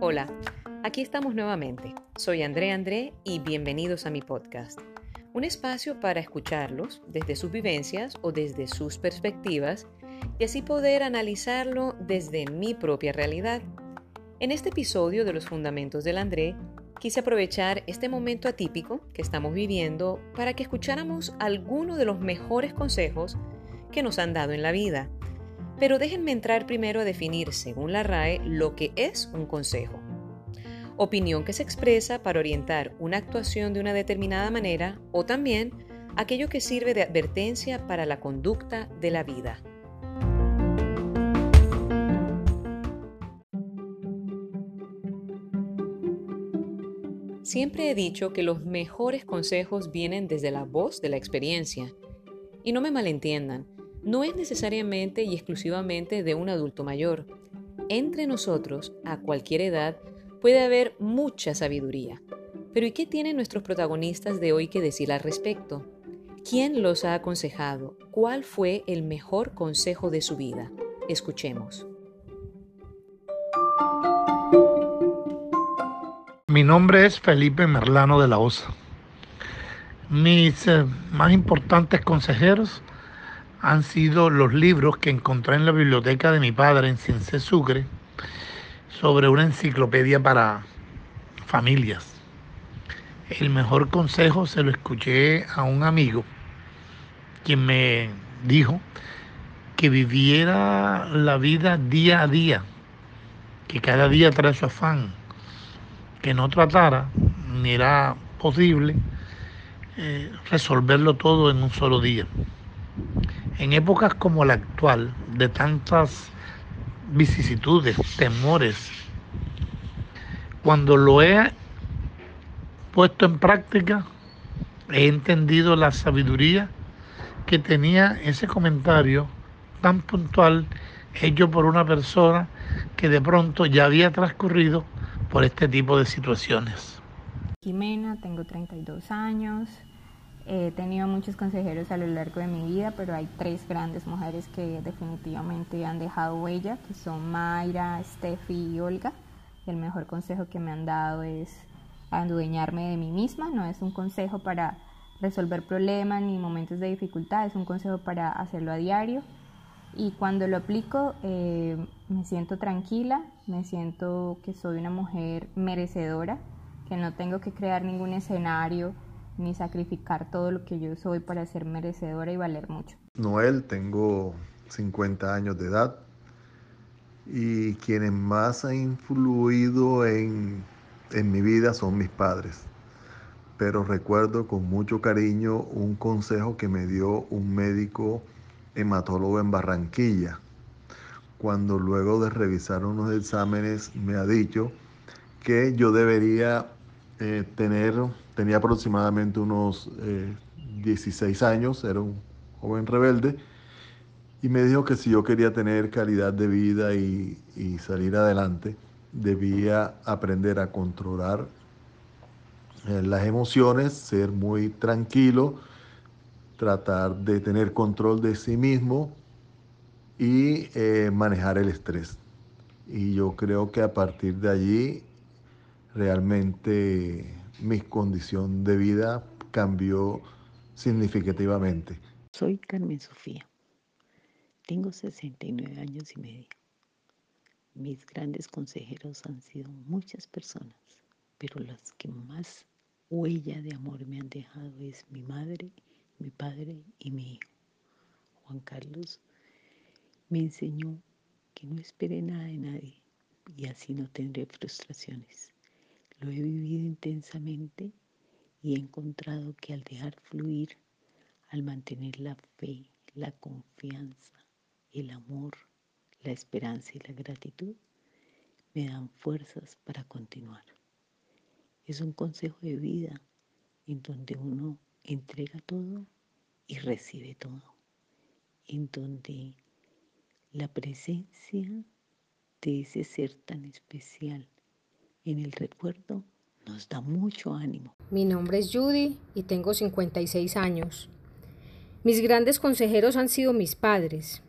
Hola, aquí estamos nuevamente. Soy André André y bienvenidos a mi podcast. Un espacio para escucharlos desde sus vivencias o desde sus perspectivas y así poder analizarlo desde mi propia realidad. En este episodio de los Fundamentos del André, quise aprovechar este momento atípico que estamos viviendo para que escucháramos algunos de los mejores consejos que nos han dado en la vida. Pero déjenme entrar primero a definir, según la RAE, lo que es un consejo. Opinión que se expresa para orientar una actuación de una determinada manera o también aquello que sirve de advertencia para la conducta de la vida. Siempre he dicho que los mejores consejos vienen desde la voz de la experiencia. Y no me malentiendan, no es necesariamente y exclusivamente de un adulto mayor. Entre nosotros, a cualquier edad, puede haber mucha sabiduría. Pero ¿y qué tienen nuestros protagonistas de hoy que decir al respecto? ¿Quién los ha aconsejado? ¿Cuál fue el mejor consejo de su vida? Escuchemos. Mi nombre es Felipe Merlano de la Osa. Mis eh, más importantes consejeros han sido los libros que encontré en la biblioteca de mi padre en Ciense Sucre sobre una enciclopedia para familias. El mejor consejo se lo escuché a un amigo quien me dijo que viviera la vida día a día, que cada día trae su afán que no tratara, ni era posible eh, resolverlo todo en un solo día. En épocas como la actual, de tantas vicisitudes, temores, cuando lo he puesto en práctica, he entendido la sabiduría que tenía ese comentario tan puntual hecho por una persona que de pronto ya había transcurrido por este tipo de situaciones. Jimena, tengo 32 años, he tenido muchos consejeros a lo largo de mi vida, pero hay tres grandes mujeres que definitivamente han dejado huella, que son Mayra, Steffi y Olga. El mejor consejo que me han dado es adueñarme de mí misma, no es un consejo para resolver problemas ni momentos de dificultad, es un consejo para hacerlo a diario y cuando lo aplico eh, me siento tranquila, me siento que soy una mujer merecedora, que no tengo que crear ningún escenario ni sacrificar todo lo que yo soy para ser merecedora y valer mucho. Noel, tengo 50 años de edad y quienes más han influido en, en mi vida son mis padres. Pero recuerdo con mucho cariño un consejo que me dio un médico hematólogo en Barranquilla, cuando luego de revisar unos exámenes me ha dicho que yo debería eh, tener, tenía aproximadamente unos 16 eh, años, era un joven rebelde, y me dijo que si yo quería tener calidad de vida y, y salir adelante, debía aprender a controlar eh, las emociones, ser muy tranquilo, tratar de tener control de sí mismo y manejar el estrés. Y yo creo que a partir de allí realmente mi condición de vida cambió significativamente. Soy Carmen Sofía. Tengo 69 años y medio. Mis grandes consejeros han sido muchas personas, pero las que más huella de amor me han dejado es mi madre mi padre y mi hijo. Juan Carlos me enseñó que no espere nada de nadie y así no tendré frustraciones. Lo he vivido intensamente y he encontrado que al dejar fluir, al mantener la fe, la confianza, el amor, la esperanza y la gratitud, me dan fuerzas para continuar. Es un consejo de vida en donde uno entrega todo y recibe todo, en donde la presencia de ese ser tan especial en el recuerdo nos da mucho ánimo. Mi nombre es Judy y tengo 56 años. Mis grandes consejeros han sido mis padres.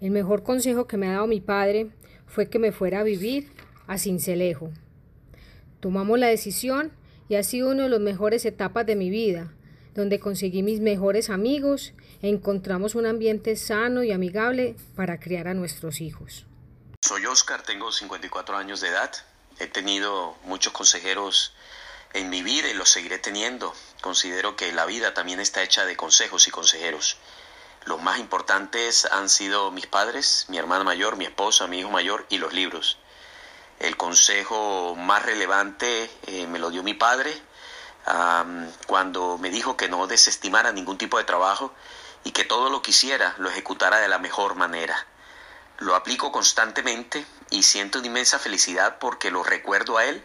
El mejor consejo que me ha dado mi padre fue que me fuera a vivir a Cincelejo. Tomamos la decisión y ha sido una de las mejores etapas de mi vida, donde conseguí mis mejores amigos e encontramos un ambiente sano y amigable para criar a nuestros hijos. Soy Oscar, tengo 54 años de edad. He tenido muchos consejeros en mi vida y los seguiré teniendo. Considero que la vida también está hecha de consejos y consejeros. Los más importantes han sido mis padres, mi hermana mayor, mi esposa, mi hijo mayor y los libros. El consejo más relevante eh, me lo dio mi padre cuando me dijo que no desestimara ningún tipo de trabajo y que todo lo que hiciera lo ejecutara de la mejor manera. Lo aplico constantemente y siento una inmensa felicidad porque lo recuerdo a él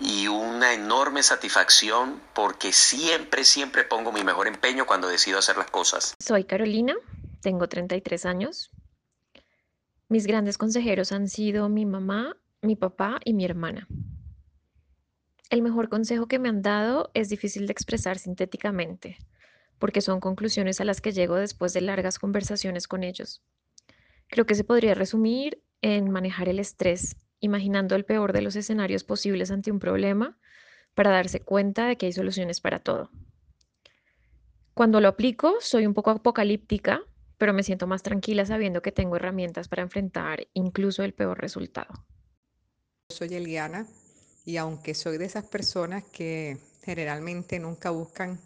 y una enorme satisfacción porque siempre, siempre pongo mi mejor empeño cuando decido hacer las cosas. Soy Carolina, tengo 33 años. Mis grandes consejeros han sido mi mamá, mi papá y mi hermana. El mejor consejo que me han dado es difícil de expresar sintéticamente, porque son conclusiones a las que llego después de largas conversaciones con ellos. Creo que se podría resumir en manejar el estrés imaginando el peor de los escenarios posibles ante un problema para darse cuenta de que hay soluciones para todo. Cuando lo aplico, soy un poco apocalíptica, pero me siento más tranquila sabiendo que tengo herramientas para enfrentar incluso el peor resultado. Soy Eliana y aunque soy de esas personas que generalmente nunca buscan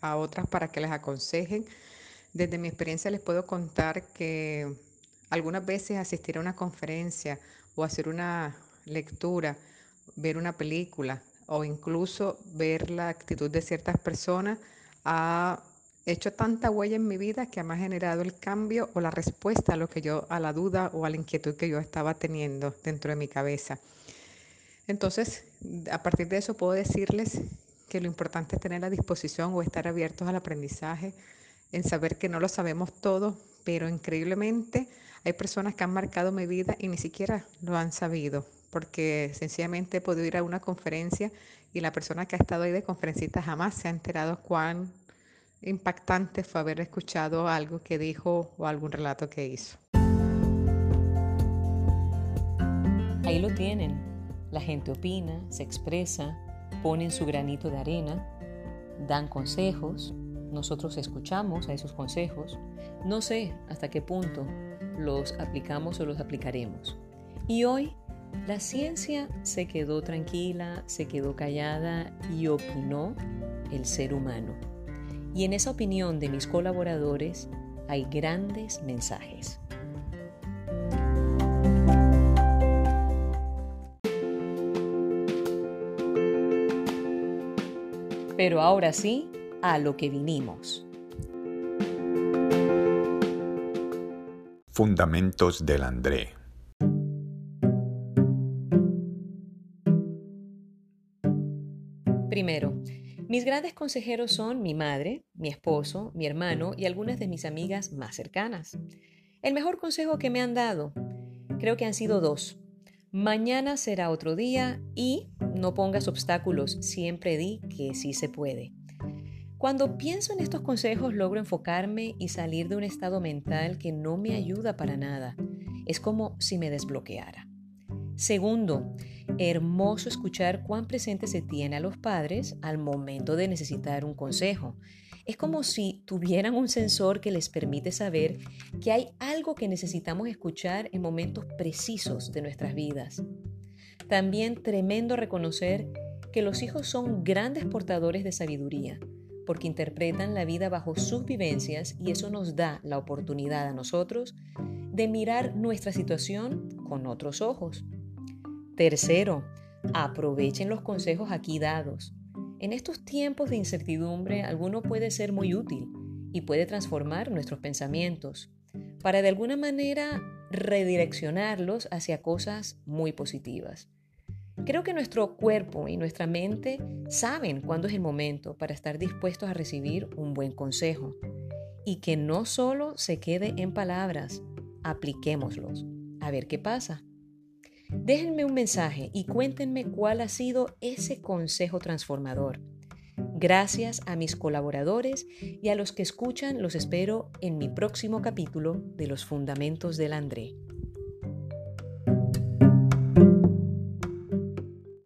a otras para que les aconsejen, desde mi experiencia les puedo contar que algunas veces asistir a una conferencia o hacer una lectura, ver una película o incluso ver la actitud de ciertas personas ha hecho tanta huella en mi vida que me ha generado el cambio o la respuesta a lo que yo a la duda o a la inquietud que yo estaba teniendo dentro de mi cabeza. Entonces, a partir de eso puedo decirles que lo importante es tener la disposición o estar abiertos al aprendizaje, en saber que no lo sabemos todo, pero increíblemente hay personas que han marcado mi vida y ni siquiera lo han sabido, porque sencillamente he podido ir a una conferencia y la persona que ha estado ahí de conferencista jamás se ha enterado cuán impactante fue haber escuchado algo que dijo o algún relato que hizo. Ahí lo tienen. La gente opina, se expresa, ponen su granito de arena, dan consejos, nosotros escuchamos a esos consejos. No sé hasta qué punto los aplicamos o los aplicaremos. Y hoy la ciencia se quedó tranquila, se quedó callada y opinó el ser humano. Y en esa opinión de mis colaboradores hay grandes mensajes. Pero ahora sí, a lo que vinimos. Fundamentos del André. Primero, mis grandes consejeros son mi madre, mi esposo, mi hermano y algunas de mis amigas más cercanas. El mejor consejo que me han dado, creo que han sido dos. Mañana será otro día y no pongas obstáculos, siempre di que sí se puede. Cuando pienso en estos consejos logro enfocarme y salir de un estado mental que no me ayuda para nada. Es como si me desbloqueara. Segundo, hermoso escuchar cuán presente se tiene a los padres al momento de necesitar un consejo. Es como si tuvieran un sensor que les permite saber que hay algo que necesitamos escuchar en momentos precisos de nuestras vidas. También tremendo reconocer que los hijos son grandes portadores de sabiduría porque interpretan la vida bajo sus vivencias y eso nos da la oportunidad a nosotros de mirar nuestra situación con otros ojos. Tercero, aprovechen los consejos aquí dados. En estos tiempos de incertidumbre, alguno puede ser muy útil y puede transformar nuestros pensamientos para de alguna manera redireccionarlos hacia cosas muy positivas. Creo que nuestro cuerpo y nuestra mente saben cuándo es el momento para estar dispuestos a recibir un buen consejo y que no solo se quede en palabras, apliquémoslos. A ver qué pasa. Déjenme un mensaje y cuéntenme cuál ha sido ese consejo transformador. Gracias a mis colaboradores y a los que escuchan, los espero en mi próximo capítulo de Los Fundamentos del André.